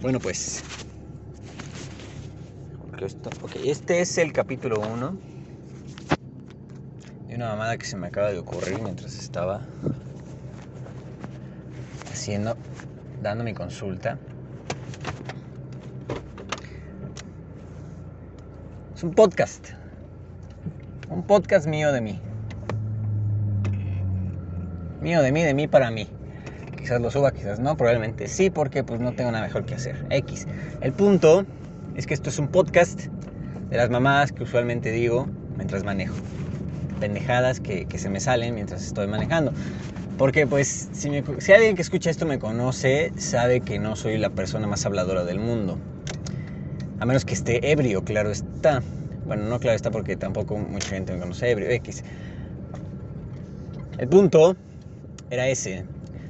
Bueno, pues. Este es el capítulo 1 de una mamada que se me acaba de ocurrir mientras estaba haciendo, dando mi consulta. Es un podcast. Un podcast mío de mí. Mío de mí, de mí para mí. Quizás lo suba, quizás no, probablemente sí, porque pues no tengo nada mejor que hacer. X. El punto es que esto es un podcast de las mamadas que usualmente digo mientras manejo. Pendejadas que, se me salen mientras estoy manejando. Porque pues si, si alguien que escucha esto me conoce, sabe que no soy la persona más habladora del mundo. A menos que esté ebrio, claro está. Bueno, no claro está porque tampoco mucha gente me conoce ebrio, X. El punto era ese.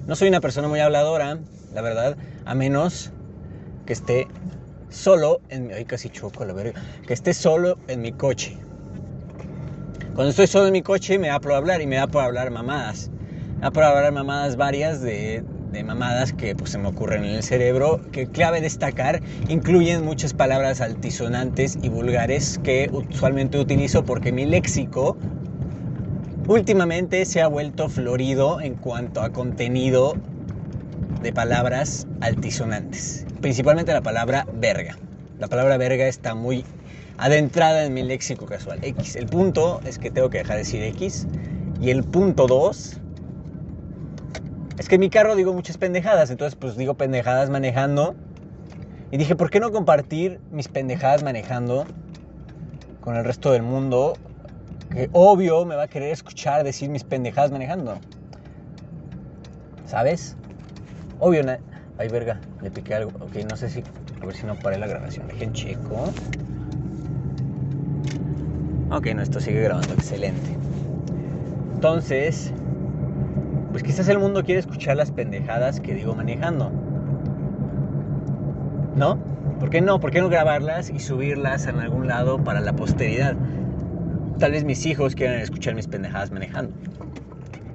No soy una persona muy habladora, la verdad, a menos que esté solo en mi... Ay, casi choco la verga. Que esté solo en mi coche. Cuando estoy solo en mi coche me da por hablar y me da por hablar mamadas. Me da por hablar mamadas varias de, de mamadas que pues, se me ocurren en el cerebro, que clave destacar, incluyen muchas palabras altisonantes y vulgares que usualmente utilizo porque mi léxico últimamente se ha vuelto florido en cuanto a contenido de palabras altisonantes, principalmente la palabra verga. La palabra verga está muy adentrada en mi léxico casual. X. El punto es que tengo que dejar de decir X. Y el punto 2 es que en mi carro digo muchas pendejadas, entonces pues digo pendejadas manejando. Y dije, ¿por qué no compartir mis pendejadas manejando con el resto del mundo? Que obvio me va a querer escuchar decir mis pendejadas manejando. ¿Sabes? Obvio, ay verga, le piqué algo. Ok, no sé si, a ver si no paré la grabación. Dejen checo. Ok, no, esto sigue grabando, excelente. Entonces, pues quizás el mundo quiere escuchar las pendejadas que digo manejando. ¿No? ¿Por qué no? ¿Por qué no grabarlas y subirlas en algún lado para la posteridad? Tal vez mis hijos quieran escuchar mis pendejadas manejando.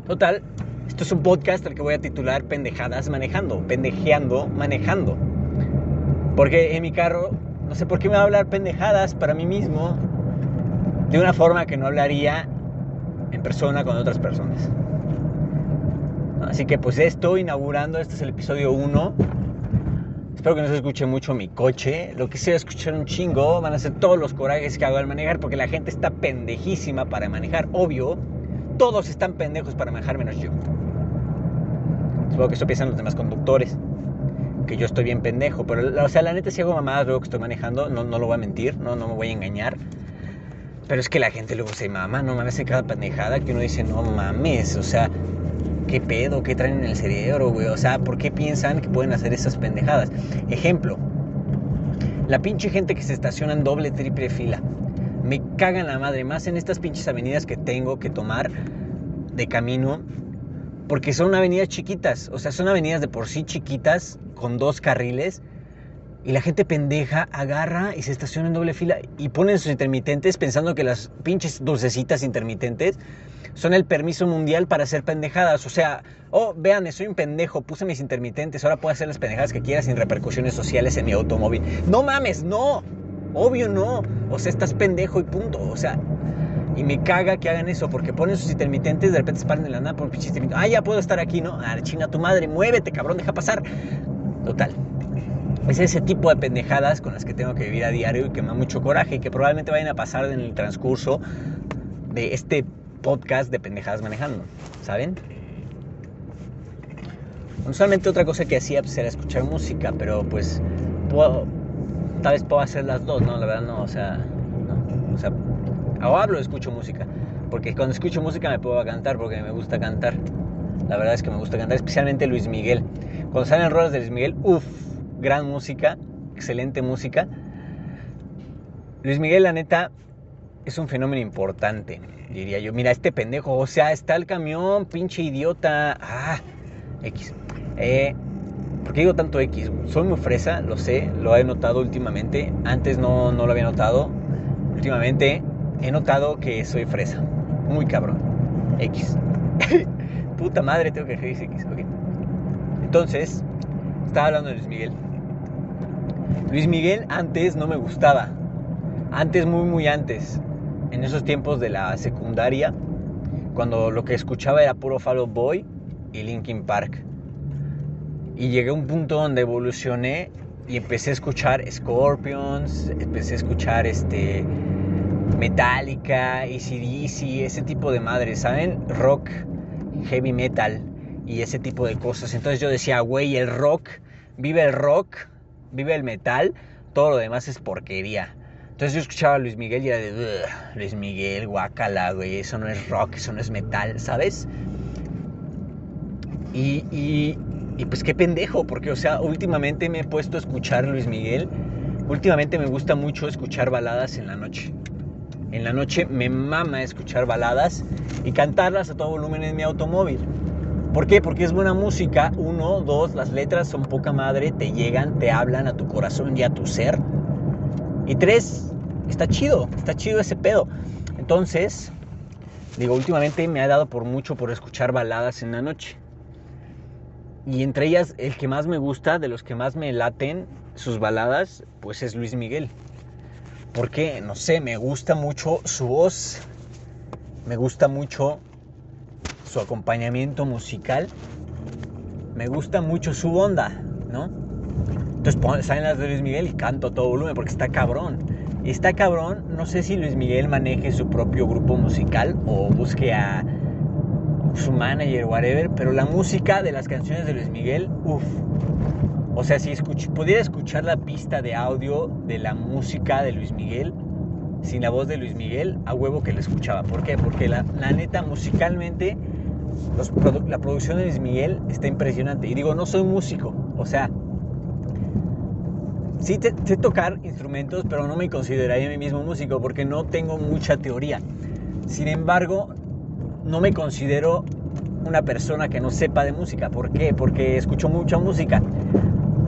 Total, esto es un podcast al que voy a titular Pendejadas manejando, pendejeando manejando. Porque en mi carro, no sé por qué me va a hablar pendejadas para mí mismo de una forma que no hablaría en persona con otras personas. Así que pues estoy inaugurando, este es el episodio 1. Espero que no se escuche mucho mi coche. Lo que se va a escuchar un chingo van a ser todos los corajes que hago al manejar porque la gente está pendejísima para manejar. Obvio, todos están pendejos para manejar menos yo. Supongo que eso piensan los demás conductores. Que yo estoy bien pendejo. Pero, o sea, la neta, si hago mamadas luego que estoy manejando, no, no lo voy a mentir, no, no me voy a engañar. Pero es que la gente luego se mama, no mames en cada pendejada que uno dice, no mames, o sea, ¿Qué pedo? ¿Qué traen en el cerebro, güey? O sea, ¿por qué piensan que pueden hacer esas pendejadas? Ejemplo, la pinche gente que se estaciona en doble, triple fila. Me cagan la madre, más en estas pinches avenidas que tengo que tomar de camino, porque son avenidas chiquitas, o sea, son avenidas de por sí chiquitas, con dos carriles, y la gente pendeja agarra y se estaciona en doble fila y ponen sus intermitentes pensando que las pinches dulcecitas intermitentes son el permiso mundial para hacer pendejadas. O sea, oh, vean, soy un pendejo, puse mis intermitentes, ahora puedo hacer las pendejadas que quiera sin repercusiones sociales en mi automóvil. No mames, no. Obvio no. O sea, estás pendejo y punto. O sea, y me caga que hagan eso porque ponen sus intermitentes, de repente se paran de la nada por pinche Ah, ya puedo estar aquí, ¿no? Ah, chinga tu madre, muévete, cabrón, deja pasar. Total. Es ese tipo de pendejadas con las que tengo que vivir a diario y que me da mucho coraje y que probablemente vayan a pasar en el transcurso de este podcast de pendejadas manejando, ¿saben? Usualmente otra cosa que hacía pues, era escuchar música, pero pues tal vez puedo hacer las dos, ¿no? La verdad no, o sea, no, o sea, o hablo escucho música, porque cuando escucho música me puedo cantar porque me gusta cantar. La verdad es que me gusta cantar, especialmente Luis Miguel. Cuando salen rolas de Luis Miguel, uff, gran música, excelente música. Luis Miguel, la neta, es un fenómeno importante, diría yo. Mira, este pendejo, o sea, está el camión, pinche idiota. Ah, X. Eh, ¿Por qué digo tanto X? Soy muy fresa, lo sé, lo he notado últimamente. Antes no, no lo había notado. Últimamente he notado que soy fresa. Muy cabrón. X. Puta madre, tengo que decir X. Entonces, estaba hablando de Luis Miguel. Luis Miguel antes no me gustaba. Antes, muy, muy antes. En esos tiempos de la secundaria, cuando lo que escuchaba era puro Fall Boy y Linkin Park. Y llegué a un punto donde evolucioné y empecé a escuchar Scorpions, empecé a escuchar este Metallica, ACDC, ese tipo de madres, ¿saben? Rock, heavy metal y ese tipo de cosas. Entonces yo decía, güey, el rock, vive el rock, vive el metal, todo lo demás es porquería. Entonces yo escuchaba a Luis Miguel y era de, Luis Miguel, guacala, güey, eso no es rock, eso no es metal, ¿sabes? Y, y, y pues qué pendejo, porque o sea, últimamente me he puesto a escuchar Luis Miguel. Últimamente me gusta mucho escuchar baladas en la noche. En la noche me mama escuchar baladas y cantarlas a todo volumen en mi automóvil. ¿Por qué? Porque es buena música. Uno, dos, las letras son poca madre, te llegan, te hablan a tu corazón y a tu ser. Y tres, está chido, está chido ese pedo. Entonces, digo, últimamente me ha dado por mucho por escuchar baladas en la noche. Y entre ellas, el que más me gusta, de los que más me laten sus baladas, pues es Luis Miguel. Porque, no sé, me gusta mucho su voz, me gusta mucho su acompañamiento musical, me gusta mucho su onda, ¿no? Entonces salen las de Luis Miguel y canto todo volumen porque está cabrón. Y está cabrón, no sé si Luis Miguel maneje su propio grupo musical o busque a su manager, whatever, pero la música de las canciones de Luis Miguel, uff. O sea, si pudiera escuchar la pista de audio de la música de Luis Miguel, sin la voz de Luis Miguel, a huevo que la escuchaba. ¿Por qué? Porque la, neta, musicalmente, la producción de Luis Miguel está impresionante. Y digo, no soy músico, o sea, sí sé tocar instrumentos, pero no me consideraría a mí mismo músico porque no tengo mucha teoría. Sin embargo, no me considero una persona que no sepa de música. ¿Por qué? Porque escucho mucha música.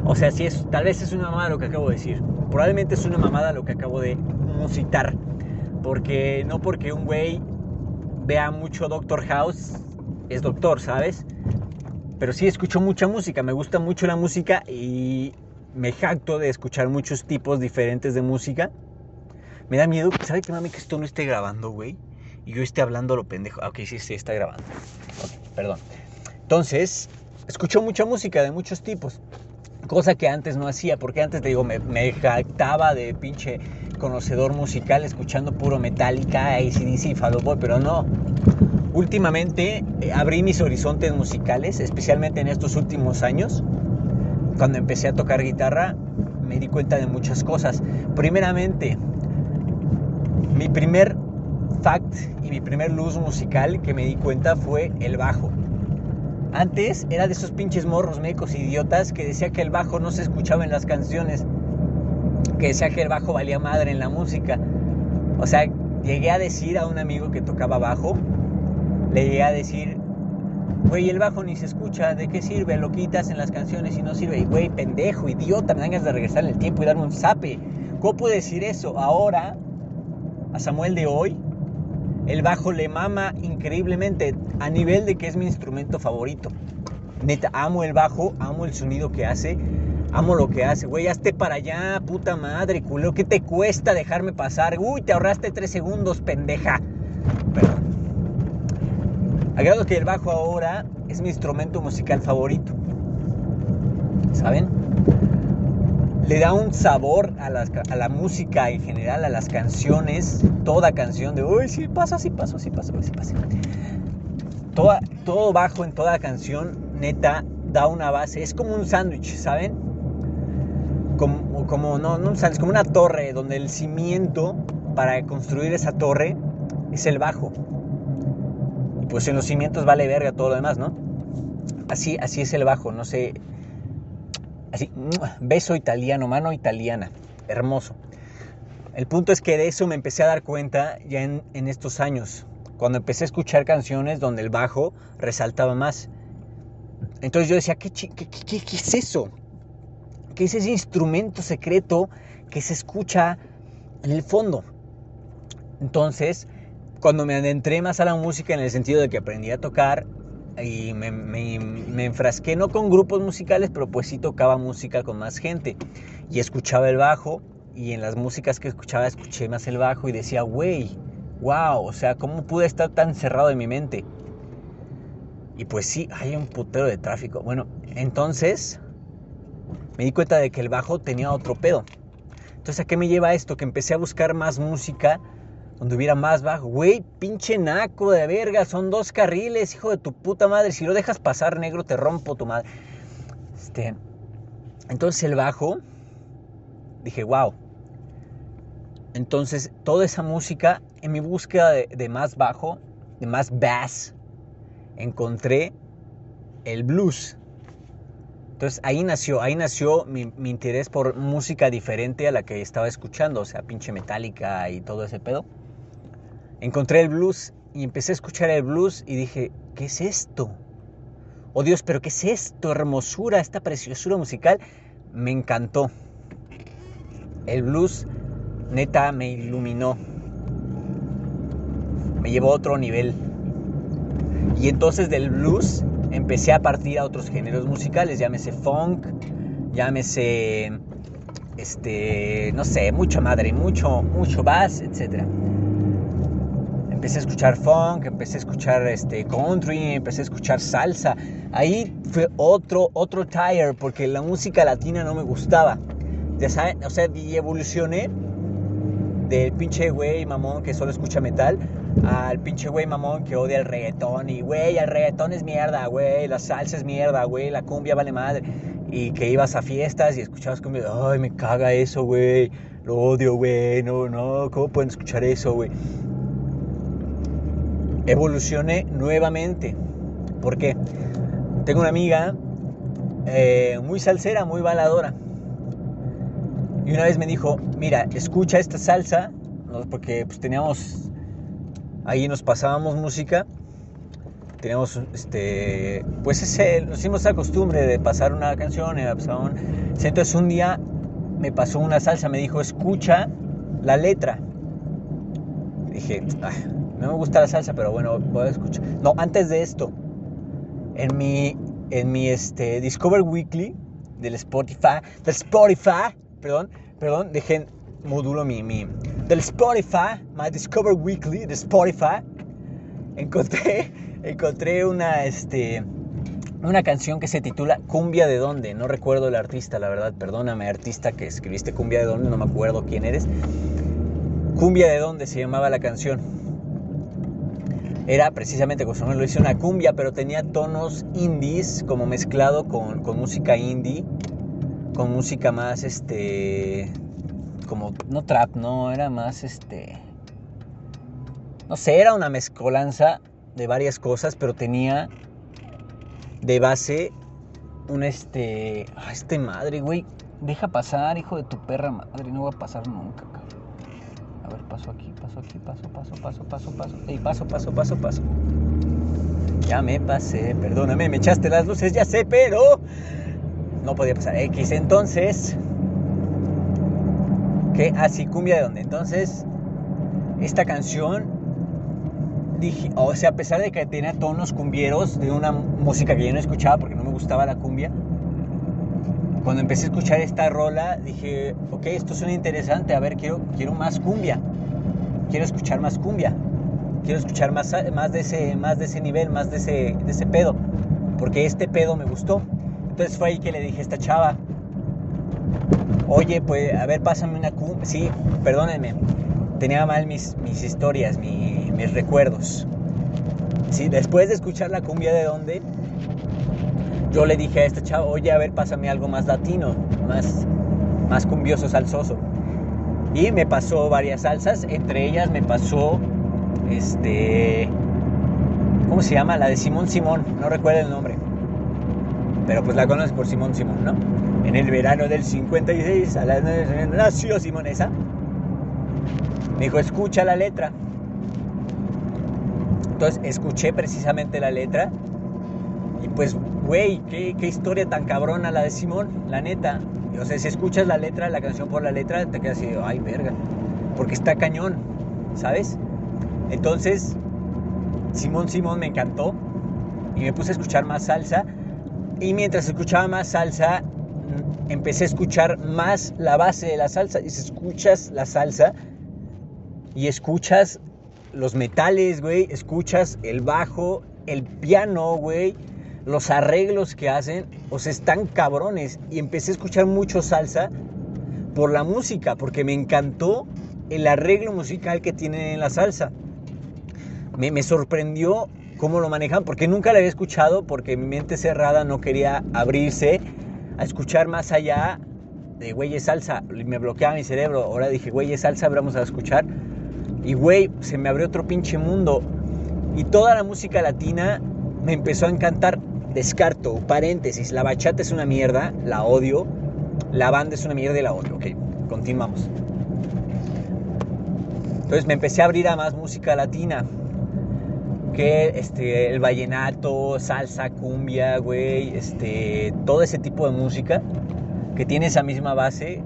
O sea, si es, tal vez es una mamada lo que acabo de decir. Probablemente es una mamada lo que acabo de musitar. Porque no porque un güey vea mucho Doctor House es doctor, ¿sabes? Pero sí escucho mucha música, me gusta mucho la música y me jacto de escuchar muchos tipos diferentes de música. Me da miedo, ¿sabe qué mami que esto no esté grabando, güey? y yo esté hablando lo pendejo. Ah, ok, sí, sí, está grabando. perdón. Entonces, escucho mucha música de muchos tipos. Cosa que antes no hacía, porque antes, te digo, me, jactaba de pinche conocedor musical escuchando puro Metallica, ACDC y Boy, pero no. Últimamente eh, abrí mis horizontes musicales, especialmente en estos últimos años. Cuando empecé a tocar guitarra, me di cuenta de muchas cosas. Primeramente, mi primer fact y mi primer luz musical que me di cuenta fue el bajo. Antes era de esos pinches morros mecos idiotas que decía que el bajo no se escuchaba en las canciones, que decía que el bajo valía madre en la música. O sea, llegué a decir a un amigo que tocaba bajo, le llegué a decir, güey, el bajo ni se escucha, ¿de qué sirve? Lo quitas en las canciones y no sirve. Y güey, pendejo, idiota, me dan de regresar en el tiempo y darme un zape. ¿Cómo puedo decir eso? Ahora, a Samuel de hoy, el bajo le mama increíblemente a nivel de que es mi instrumento favorito. Neta, amo el bajo, amo el sonido que hace, amo lo que hace. Güey, hazte para allá, puta madre, culo. ¿Qué te cuesta dejarme pasar? Uy, te ahorraste tres segundos, pendeja. Perdón. Agrado que el bajo ahora es mi instrumento musical favorito. ¿Saben? le da un sabor a, la música en general, a las canciones, toda canción de, uy, sí pasa, sí pasa, sí pasa, sí pasa. Toda, todo bajo en toda canción, neta, da una base, es como un sándwich, ¿saben? Como, como, no, no un como una torre, donde el cimiento para construir esa torre es el bajo. Pues en los cimientos vale verga todo lo demás, ¿no? Así, así es el bajo, no sé Así, beso italiano, mano italiana. Hermoso. El punto es que de eso me empecé a dar cuenta ya en, estos años, cuando empecé a escuchar canciones donde el bajo resaltaba más. Entonces yo decía, ¿qué, qué, qué, qué es eso? ¿Qué es ese instrumento secreto que se escucha en el fondo? Entonces, cuando me adentré más a la música en el sentido de que aprendí a tocar, y me, me, enfrasqué no con grupos musicales, pero pues sí tocaba música con más gente. Y escuchaba el bajo y en las músicas que escuchaba escuché más el bajo y decía, güey, wow, o sea, ¿cómo pude estar tan cerrado en mi mente? Y pues sí, hay un putero de tráfico. Bueno, entonces me di cuenta de que el bajo tenía otro pedo. Entonces, ¿a qué me lleva esto? Que empecé a buscar más música donde hubiera más bajo. Güey, pinche naco de verga, son dos carriles, hijo de tu puta madre. Si lo dejas pasar negro, te rompo tu madre. Este, entonces el bajo, dije, wow. Entonces, toda esa música, en mi búsqueda de más bajo, de más bass, encontré el blues. Entonces ahí nació, ahí nació mi, interés por música diferente a la que estaba escuchando, o sea, pinche metálica y todo ese pedo. Encontré el blues y empecé a escuchar el blues y dije, ¿qué es esto? Oh Dios, pero ¿qué es esto? Hermosura, esta preciosura musical. Me encantó. El blues neta me iluminó. Me llevó a otro nivel. Y entonces del blues empecé a partir a otros géneros musicales, llámese funk, llámese, este, no sé, mucha madre, mucho, mucho bass, etc. Empecé a escuchar funk, empecé a escuchar este, country, empecé a escuchar salsa. Ahí fue otro, otro tire, porque la música latina no me gustaba. Ya saben, o sea, evolucioné del pinche güey mamón que solo escucha metal al pinche güey mamón que odia el reggaetón y güey, el reggaetón es mierda, güey, la salsa es mierda, güey, la cumbia vale madre. Y que ibas a fiestas y escuchabas cumbia, ay, me caga eso, güey, lo odio, güey, no, no, ¿cómo pueden escuchar eso, güey? Evolucioné nuevamente. ¿Por qué? Tengo una amiga eh, muy salsera, muy baladora y una vez me dijo, mira, escucha esta salsa, porque pues teníamos, ahí nos pasábamos música, teníamos, este, pues ese, nos hicimos la costumbre de pasar una canción, entonces un día me pasó una salsa, me dijo, escucha la letra. Dije, no me gusta la salsa, pero bueno, voy a escuchar. No, antes de esto, en mi, en mi este, Discover Weekly del Spotify, del Spotify, perdón, perdón, dejen módulo mi, mi, del Spotify, My Discover Weekly de Spotify, encontré, encontré una, este, una canción que se titula Cumbia de dónde, no recuerdo el artista, la verdad, perdóname artista que escribiste Cumbia de dónde, no me acuerdo quién eres. Cumbia de dónde se llamaba la canción. Era precisamente, como lo hice una cumbia, pero tenía tonos indies, como mezclado con, con música indie con música más, este, como, no trap, no, era más, este, no sé, era una mezcolanza de varias cosas, pero tenía de base un, este, ah, este madre, güey, deja pasar, hijo de tu perra madre, no va a pasar nunca, paso aquí, paso aquí, paso, paso, paso, paso, paso. Ey, paso, paso, paso, paso. Ya me pasé, perdóname, me echaste las luces, ya sé, pero no podía pasar X. Entonces, ¿qué? Así, ah, cumbia de dónde. Entonces, esta canción, dije, o sea, a pesar de que tenía tonos cumbieros de una música que yo no escuchaba porque no me gustaba la cumbia, cuando empecé a escuchar esta rola, dije, ok, esto suena interesante, a ver, quiero, quiero más cumbia, quiero escuchar más cumbia, quiero escuchar más, más, de, ese, más de ese nivel, más de ese, ese pedo, porque este pedo me gustó. Entonces fue ahí que le dije a esta chava, oye, pues, a ver, pásame una cumbia. Sí, perdónenme, tenía mal mis, mis historias, mis recuerdos. Sí, después de escuchar la cumbia de dónde, yo le dije a esta chava, oye, a ver, pásame algo más latino, más, más cumbioso, salsoso. Y me pasó varias salsas, entre ellas me pasó, este, ¿cómo se llama? La de Simón Simón, no recuerdo el nombre pero pues la conoces por Simón Simón, ¿no? En el verano del 56, a las 9 nació Simón esa. Me dijo, escucha la letra. Entonces escuché precisamente la letra. Y pues, güey, ¿qué, qué historia tan cabrona la de Simón, la neta. O sea, si escuchas la letra, la canción por la letra, te quedas así, ay, verga. Porque está cañón, ¿sabes? Entonces, Simón Simón me encantó. y me puse a escuchar más salsa. Y mientras escuchaba más salsa, mm, empecé a escuchar más la base de la salsa. Y si escuchas la salsa y escuchas los metales, güey, escuchas el bajo, el piano, güey, los arreglos que hacen, o sea, están cabrones. Y empecé a escuchar mucho salsa por la música, porque me encantó el arreglo musical que tienen en la salsa. Me, sorprendió cómo lo manejan, porque nunca lo había escuchado, porque mi mente cerrada no quería abrirse a escuchar más allá de güey salsa. Me bloqueaba mi cerebro. Ahora dije, güey salsa, vamos a escuchar. Y güey, se me abrió otro pinche mundo. Y toda la música latina me empezó a encantar. Descarto, paréntesis, la bachata es una mierda, la odio. La banda es una mierda y la odio. Ok, continuamos. Entonces me empecé a abrir a más música latina que este, el vallenato, salsa, cumbia, güey, este, todo ese tipo de música que tiene esa misma base,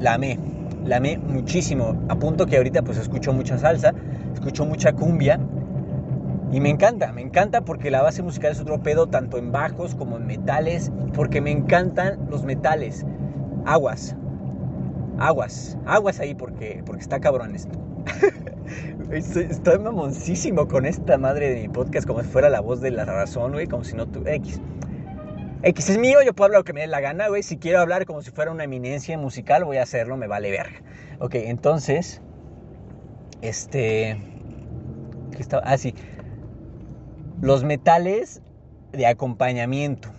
la amé, la amé muchísimo. A punto que ahorita pues escucho mucha salsa, escucho mucha cumbia y me encanta, me encanta porque la base musical es otro pedo, tanto en bajos como en metales, porque me encantan los metales. Aguas, aguas, aguas ahí porque, porque está cabrón esto. Estoy, mamoncísimo con esta madre de mi podcast como si fuera la voz de la razón, güey, como si no tu X. X es mío, yo puedo hablar lo que me dé la gana, güey. Si quiero hablar como si fuera una eminencia musical, voy a hacerlo, me vale verga. Ok, entonces, este... ¿Qué estaba? Ah, sí. Los metales de acompañamiento.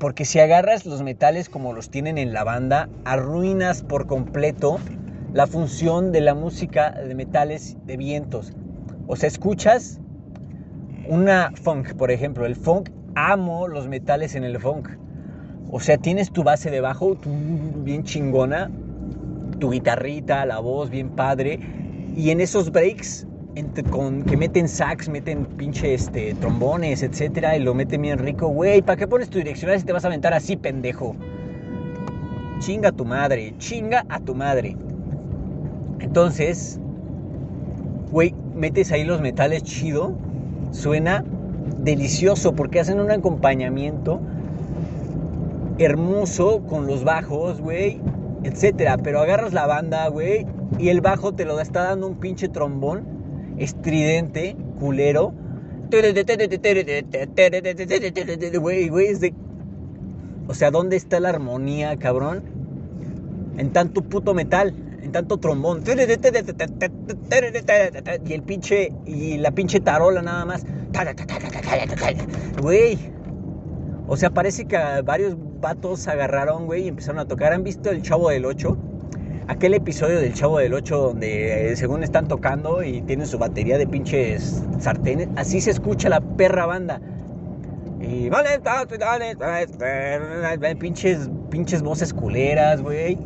Porque si agarras los metales como los tienen en la banda, arruinas por completo la función de la música de metales de vientos. O sea, escuchas una funk, por ejemplo, el funk, amo los metales en el funk. O sea, tienes tu base de bajo bien chingona, tu guitarrita, la voz bien padre, y en esos breaks con, que meten sax, meten pinche este, trombones, etcétera, y lo meten bien rico, güey, ¿para qué pones tu direccional si te vas a aventar así, pendejo? Chinga a tu madre, chinga a tu madre. Entonces, güey, metes ahí los metales chido, suena delicioso porque hacen un acompañamiento hermoso con los bajos, güey, etcétera. Pero agarras la banda, güey, y el bajo te lo está dando un pinche trombón estridente, culero. Güey, güey, es de. O sea, ¿dónde está la armonía, cabrón? En tanto puto metal en tanto trombón. Y el pinche, y la pinche tarola nada más. Güey. O sea, parece que varios vatos agarraron, güey, y empezaron a tocar. ¿Han visto el Chavo del 8? Aquel episodio del Chavo del 8 donde según están tocando y tienen su batería de pinches sartenes. Así se escucha la perra banda. Y pinches, pinches voces culeras, güey.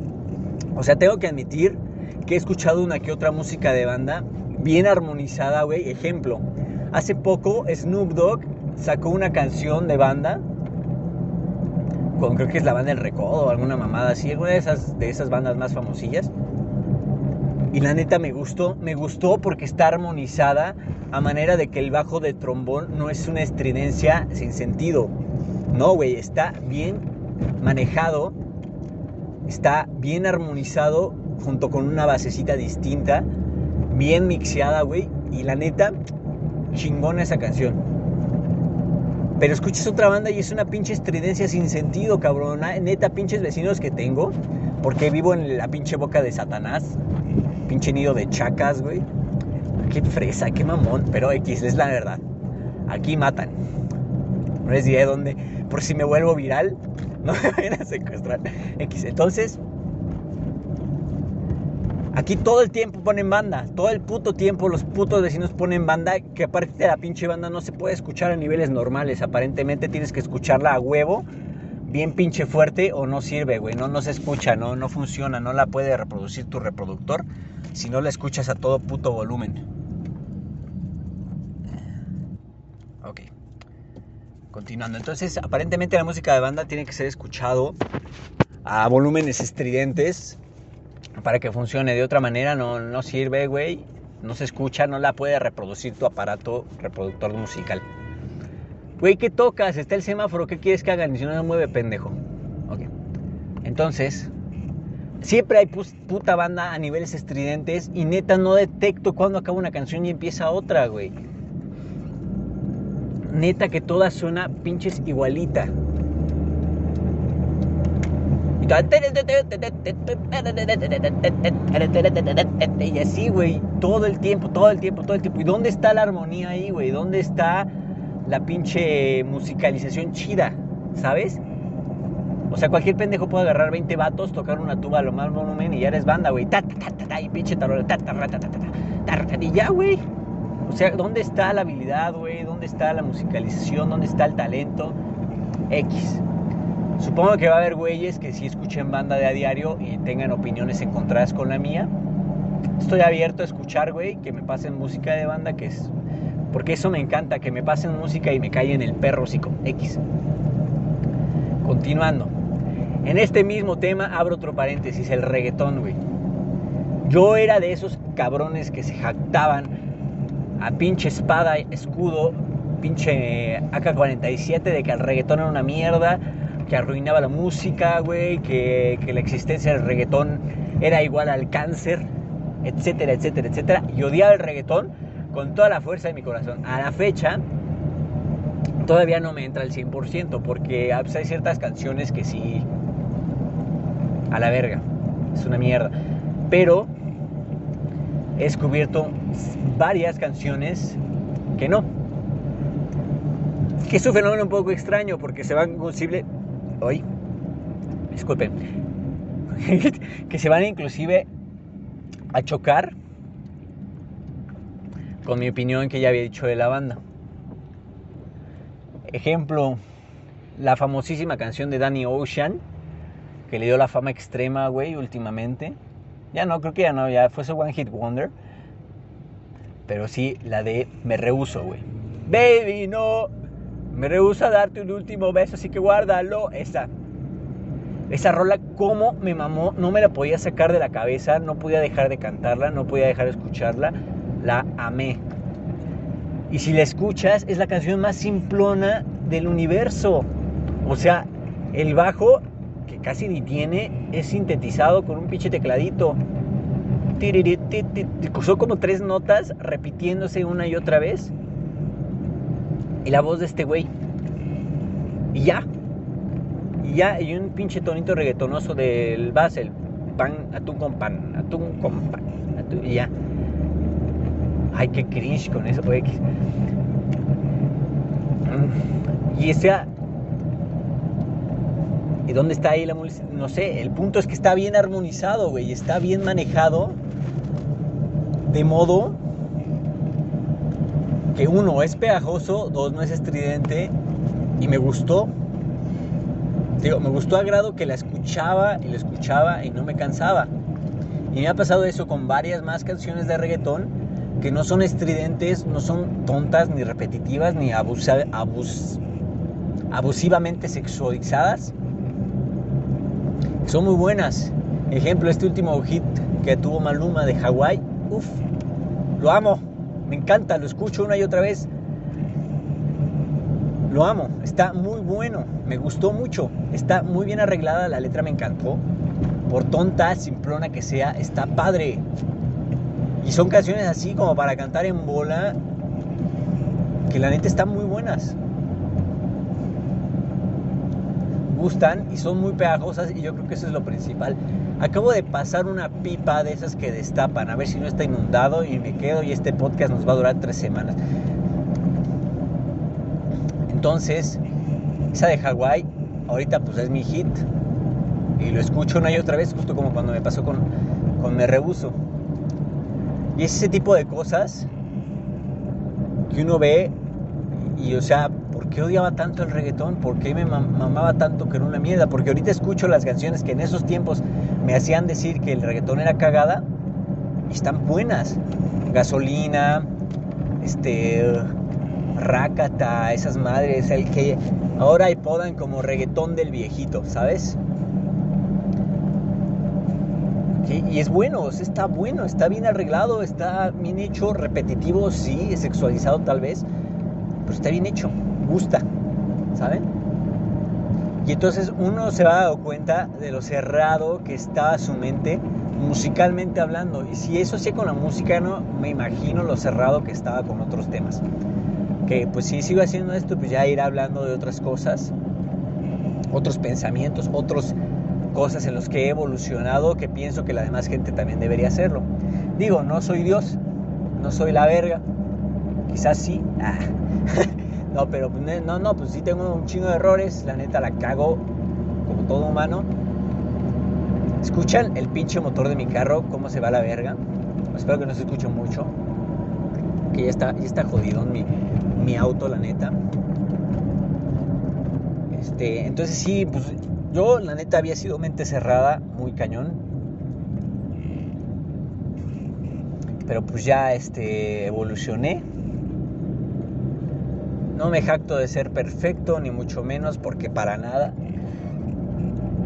O sea, tengo que admitir que he escuchado una que otra música de banda bien armonizada, güey. Ejemplo, hace poco Snoop Dogg sacó una canción de banda creo que es la banda El Recodo o alguna mamada así, alguna de esas, de esas bandas más famosillas. Y la neta me gustó, me gustó porque está armonizada a manera de que el bajo de trombón no es una estridencia sin sentido. No, güey, está bien manejado Está bien armonizado junto con una basecita distinta, bien mixeada, güey. Y la neta, chingona esa canción. Pero escuchas otra banda y es una pinche estridencia sin sentido, cabrón. Neta, pinches vecinos que tengo. Porque vivo en la pinche boca de Satanás. Pinche nido de chacas, güey. Qué fresa, qué mamón. Pero X, es la verdad. Aquí matan. No les diré dónde. Por si me vuelvo viral, no me vayan a secuestrar. X. Entonces, aquí todo el tiempo ponen banda. Todo el puto tiempo los putos vecinos ponen banda. Que aparte de la pinche banda no se puede escuchar a niveles normales. Aparentemente tienes que escucharla a huevo. Bien pinche fuerte o no sirve, güey. No, no se escucha, no, no funciona. No la puede reproducir tu reproductor si no la escuchas a todo puto volumen. Ok. Continuando, entonces aparentemente la música de banda tiene que ser escuchado a volúmenes estridentes para que funcione. De otra manera no, no sirve, güey. No se escucha, no la puede reproducir tu aparato reproductor musical. Güey, ¿qué tocas? Está el semáforo, ¿qué quieres que hagan? Y si no me mueve, pendejo. Ok. Entonces, siempre hay puta banda a niveles estridentes y neta no detecto cuando acaba una canción y empieza otra, güey. Neta que toda suena pinches igualita. Y así, güey, todo el tiempo, todo el tiempo, todo el tiempo. ¿Y dónde está la armonía ahí, güey? ¿Dónde está la pinche musicalización chida? ¿Sabes? O sea, cualquier pendejo puede agarrar 20 vatos, tocar una tuba a lo más volumen y ya eres banda, güey. Y pinche tarola. Y ya, güey. O sea, ¿dónde está la habilidad, güey? ¿Dónde está la musicalización? ¿Dónde está el talento? X. Supongo que va a haber güeyes que sí escuchen banda de a diario y tengan opiniones encontradas con la mía. Estoy abierto a escuchar, güey, que me pasen música de banda, que es... Porque eso me encanta, que me pasen música y me en el perro psico X. Continuando. En este mismo tema abro otro paréntesis, el reggaetón, güey. Yo era de esos cabrones que se jactaban a pinche espada, escudo, pinche AK-47 de que el reggaetón era una mierda, que arruinaba la música, güey, que, que la existencia del reggaetón era igual al cáncer, etcétera, etcétera, etcétera. Y odiaba el reggaetón con toda la fuerza de mi corazón. A la fecha, todavía no me entra al 100%, porque pues, hay ciertas canciones que sí, a la verga, es una mierda. Pero he descubierto varias canciones que no. Que es un fenómeno un poco extraño porque se van inclusive hoy, disculpen, que se van inclusive a chocar con mi opinión que ya había dicho de la banda. Ejemplo, la famosísima canción de Danny Ocean, que le dio la fama extrema, güey, últimamente. Ya no, creo que ya no, ya fue su One Hit Wonder. Pero sí, la de Me Rehuso, güey. Baby, no, me rehúsa a darte un último beso, así que guárdalo. Esa. Esa rola, como me mamó, no me la podía sacar de la cabeza, no podía dejar de cantarla, no podía dejar de escucharla. La amé. Y si la escuchas, es la canción más simplona del universo. O sea, el bajo, que casi ni tiene, es sintetizado con un pinche tecladito. Son como tres notas repitiéndose una y otra vez y la voz de este güey. Y ya. Y ya, y un pinche tonito reggaetonoso del Basel. Pan, atún con pan, atún con pan. y ya. Ay, qué cringe con eso, güey. Y esa. ¿Y dónde está ahí la No sé, el punto es que está bien armonizado, güey. Está bien manejado. De modo que uno es pegajoso, dos no es estridente y me gustó. Digo, me gustó a grado que la escuchaba y la escuchaba y no me cansaba. Y me ha pasado eso con varias más canciones de reggaetón que no son estridentes, no son tontas ni repetitivas ni abusivamente sexualizadas. Son muy buenas. Ejemplo, este último hit que tuvo Maluma de Hawái. Uf, lo amo. Me encanta, lo escucho una y otra vez. Lo amo, está muy bueno, me gustó mucho, está muy bien arreglada, la letra me encantó. Por tonta, simplona que sea, está padre. Y son canciones así como para cantar en bola, que la neta están muy buenas. Gustan y son muy pegajosas y yo creo que eso es lo principal. Acabo de pasar una pipa de esas que destapan, a ver si no está inundado y me quedo y este podcast nos va a durar tres semanas. Entonces, esa de Hawái, ahorita pues es mi hit y lo escucho una y otra vez, justo como cuando me pasó con, con Me Rehuso. Y es ese tipo de cosas que uno ve y, o sea, ¿por qué odiaba tanto el reggaetón? ¿Por qué me mamaba tanto que era una mierda? Porque ahorita escucho las canciones que en esos tiempos me hacían decir que el reggaetón era cagada y están buenas. Gasolina, este, Rakata, esas madres, el que ahora podan como reggaetón del viejito, ¿sabes? Y es bueno, está bueno, está bien arreglado, está bien hecho, repetitivo, sí, sexualizado tal vez, pero está bien hecho. gusta, ¿saben? Y entonces uno se va dar cuenta de lo cerrado que estaba su mente musicalmente hablando. Y si eso hacía con la música, no me imagino lo cerrado que estaba con otros temas. Que pues si sigo haciendo esto, pues ya irá hablando de otras cosas, otros pensamientos, otras cosas en los que he evolucionado que pienso que la demás gente también debería hacerlo. Digo, no soy Dios, no soy la verga, quizás sí. Ah. No, pero no, no, pues sí tengo un chingo de errores, la neta la cago como todo humano. ¿Escuchan el pinche motor de mi carro cómo se va la verga? Espero que no se escuche mucho. Que ya está, ya está jodido mi, mi auto, la neta. Este, entonces sí, pues yo la neta había sido mente cerrada, muy cañón. Pero pues ya este, evolucioné no me jacto de ser perfecto, ni mucho menos, porque para nada.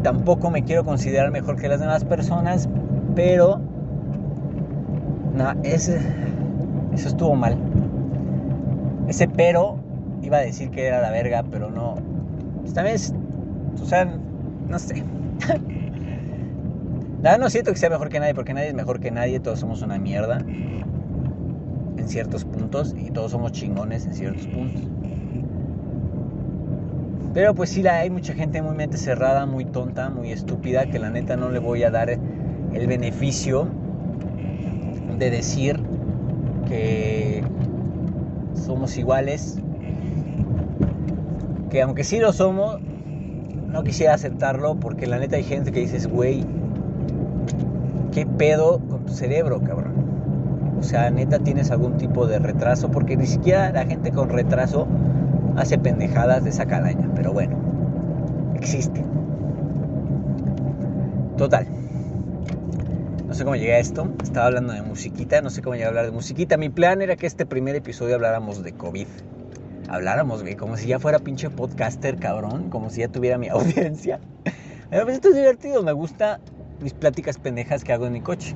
Tampoco me quiero considerar mejor que las demás personas, pero... No, ese, eso estuvo mal. Ese pero iba a decir que era la verga, pero no. Esta vez, o sea, no sé. Nada, no siento que sea mejor que nadie, porque nadie es mejor que nadie, todos somos una mierda en ciertos puntos y todos somos chingones en ciertos puntos. Pero pues sí, la, hay mucha gente muy mente cerrada, muy tonta, muy estúpida, que la neta no le voy a dar el beneficio de decir que somos iguales. Que aunque sí lo somos, no quisiera aceptarlo porque la neta hay gente que dices, güey, ¿qué pedo con tu cerebro, cabrón? O sea, neta tienes algún tipo de retraso porque ni siquiera la gente con retraso hace pendejadas de esa calaña, pero bueno, existe. Total. No sé cómo llegué a esto. Estaba hablando de musiquita, no sé cómo llegué a hablar de musiquita. Mi plan era que este primer episodio habláramos de COVID. Habláramos, güey, como si ya fuera pinche podcaster, cabrón, como si ya tuviera mi audiencia. Pero pues esto es divertido, me gusta mis pláticas pendejas que hago en mi coche.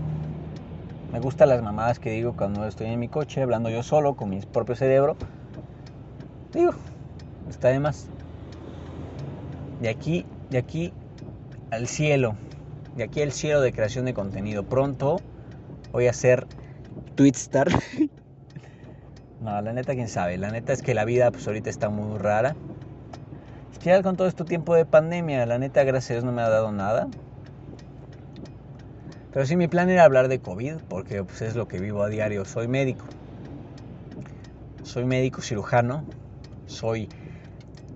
Me gustan las mamadas que digo cuando estoy en mi coche, hablando yo solo, con mi propio cerebro. Digo, está de más. De aquí, de aquí al cielo. De aquí al cielo de creación de contenido. Pronto voy a hacer Twitstar. no, la neta, quién sabe. La neta es que la vida, pues ahorita está muy rara. Es que ya con todo este tiempo de pandemia, la neta, gracias a Dios, no me ha dado nada. Pero sí, mi plan era hablar de COVID, porque pues, es lo que vivo a diario. Soy médico. Soy médico cirujano soy,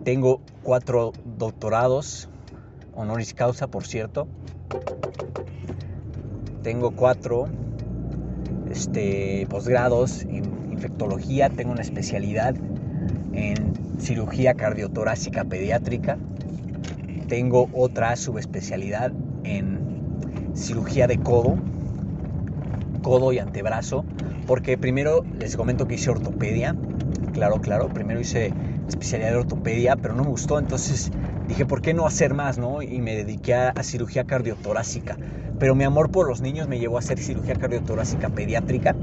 tengo cuatro doctorados, honoris causa, por cierto. Tengo cuatro este, posgrados en infectología, tengo una especialidad en cirugía cardiotorácica pediátrica, tengo otra subespecialidad en cirugía de codo, codo y antebrazo, porque primero les comento que hice ortopedia, claro, claro. Primero hice especialidad de ortopedia, pero no me gustó, entonces dije, ¿por qué no hacer más, no? Y me dediqué a, cirugía cardiotorácica. Pero mi amor por los niños me llevó a hacer cirugía cardiotorácica pediátrica.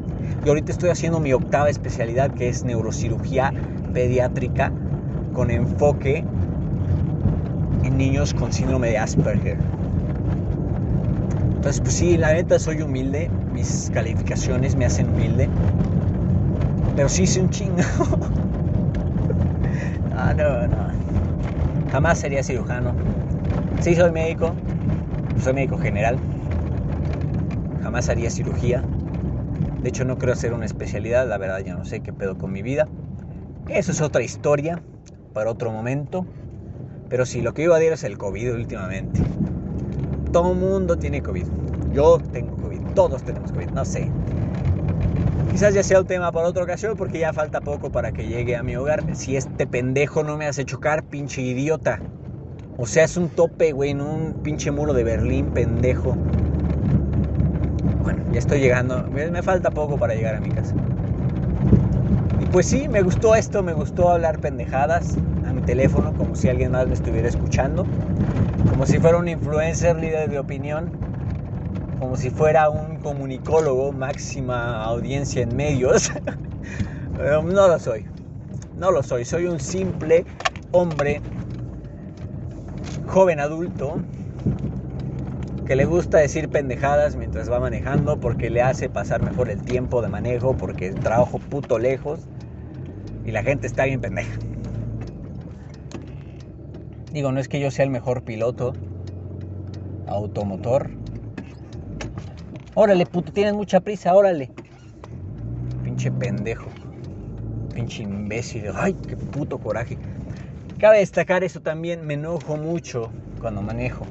Y ahorita estoy haciendo mi octava especialidad, que es neurocirugía pediátrica, con enfoque en niños con síndrome de Asperger. Entonces, pues sí, la neta soy humilde, mis calificaciones me hacen humilde, pero sí hice un chingo. ah, no, no. Jamás sería cirujano. Sí soy médico. Soy médico general. Jamás haría cirugía. De hecho, no creo hacer una especialidad. La verdad, ya no sé qué pedo con mi vida. Eso es otra historia para otro momento. Pero sí, lo que iba a decir es el COVID últimamente. Todo mundo tiene COVID. Yo tengo COVID. Todos tenemos COVID. No sé. Quizás ya sea un tema para otra ocasión porque ya falta poco para que llegue a mi hogar. Si este pendejo no me hace chocar, pinche idiota. O sea, es un tope, güey, en un pinche muro de Berlín, pendejo. Bueno, ya estoy llegando. Me falta poco para llegar a mi casa. Y pues sí, me gustó esto, me gustó hablar pendejadas teléfono, como si alguien más me estuviera escuchando. Como si fuera un influencer, líder de opinión como si fuera un comunicólogo, máxima audiencia en medios. No lo soy. No lo soy, soy un simple hombre, joven adulto, que le gusta decir pendejadas mientras va manejando porque le hace pasar mejor el tiempo de manejo, porque trabajo puto lejos y la gente está bien pendeja. Digo, no es que yo sea el mejor piloto automotor. Órale, puto, tienes mucha prisa, órale. Pinche pendejo. Pinche imbécil. Ay, qué puto coraje. Cabe destacar eso también, me enojo mucho cuando manejo.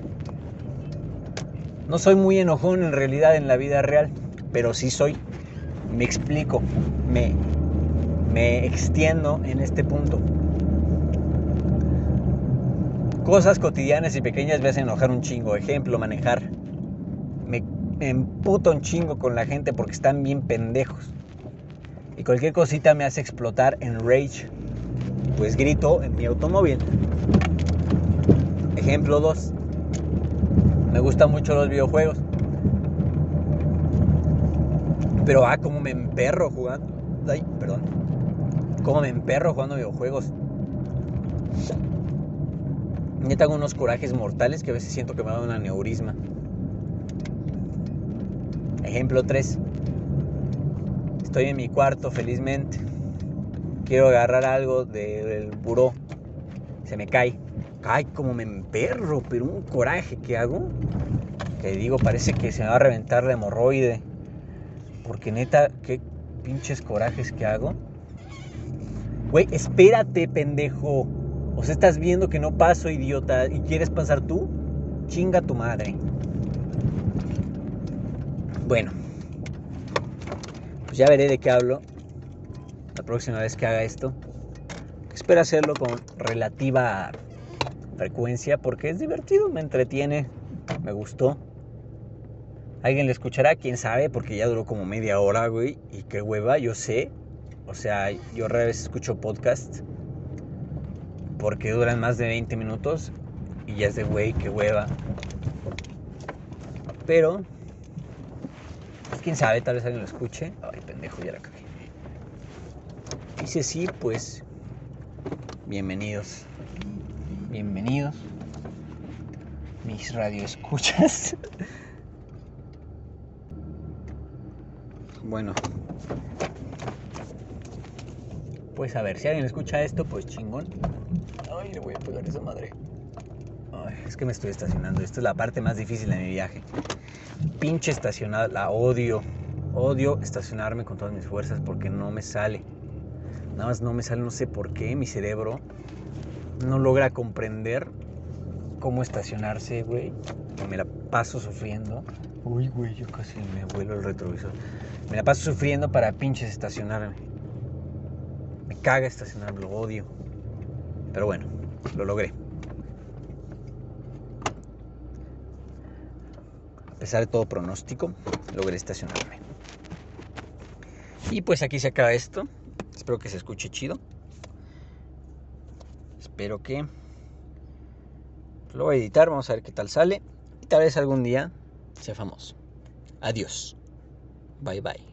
No soy muy enojón en realidad en la vida real, pero sí soy. Me explico, me, me extiendo en este punto. Cosas cotidianas y pequeñas me hacen enojar un chingo. Ejemplo, manejar. Me, emputo un chingo con la gente porque están bien pendejos. Y cualquier cosita me hace explotar en rage. Pues grito en mi automóvil. Ejemplo 2. Me gustan mucho los videojuegos. Pero ah, como me emperro jugando. Ay, perdón. Como me emperro jugando videojuegos. Yo tengo unos corajes mortales que a veces siento que me da un aneurisma. Ejemplo 3. Estoy en mi cuarto felizmente. Quiero agarrar algo del buró. Se me cae. Ay, como me emperro, pero un coraje que hago. Que digo, parece que se me va a reventar la hemorroide. Porque neta, qué pinches corajes que hago. Güey, espérate, pendejo. O sea, estás viendo que no paso, idiota, y quieres pasar tú. Chinga tu madre. Bueno, pues ya veré de qué hablo la próxima vez que haga esto. Espero hacerlo con relativa frecuencia porque es divertido, me entretiene, me gustó. ¿Alguien le escuchará? ¿Quién sabe? Porque ya duró como media hora, güey. Y qué hueva, yo sé. O sea, yo rara vez escucho podcast porque duran más de 20 minutos y ya es de güey, qué hueva. Pero, pues, quién sabe, tal vez alguien lo escuche. Ay, pendejo, ya la cagué. Dice sí, pues, bienvenidos bienvenidos, mis radioescuchas. bueno, pues a ver, si alguien escucha esto, pues chingón. Ay, le voy a pegar esa madre. Ay, es que me estoy estacionando. Esta es la parte más difícil de mi viaje. Pinche estacionada, la odio. Odio estacionarme con todas mis fuerzas porque no me sale. Nada más no me sale, no sé por qué. Mi cerebro no logra comprender cómo estacionarse, güey. Me la paso sufriendo. Uy, güey, yo casi me vuelo el retrovisor. Me la paso sufriendo para pinches estacionarme. Caga estacionarme, lo odio. Pero bueno, lo logré. A pesar de todo pronóstico, logré estacionarme. Y pues aquí se acaba esto. Espero que se escuche chido. Espero que lo voy a editar, vamos a ver qué tal sale. Y tal vez algún día sea famoso. Adiós. Bye bye.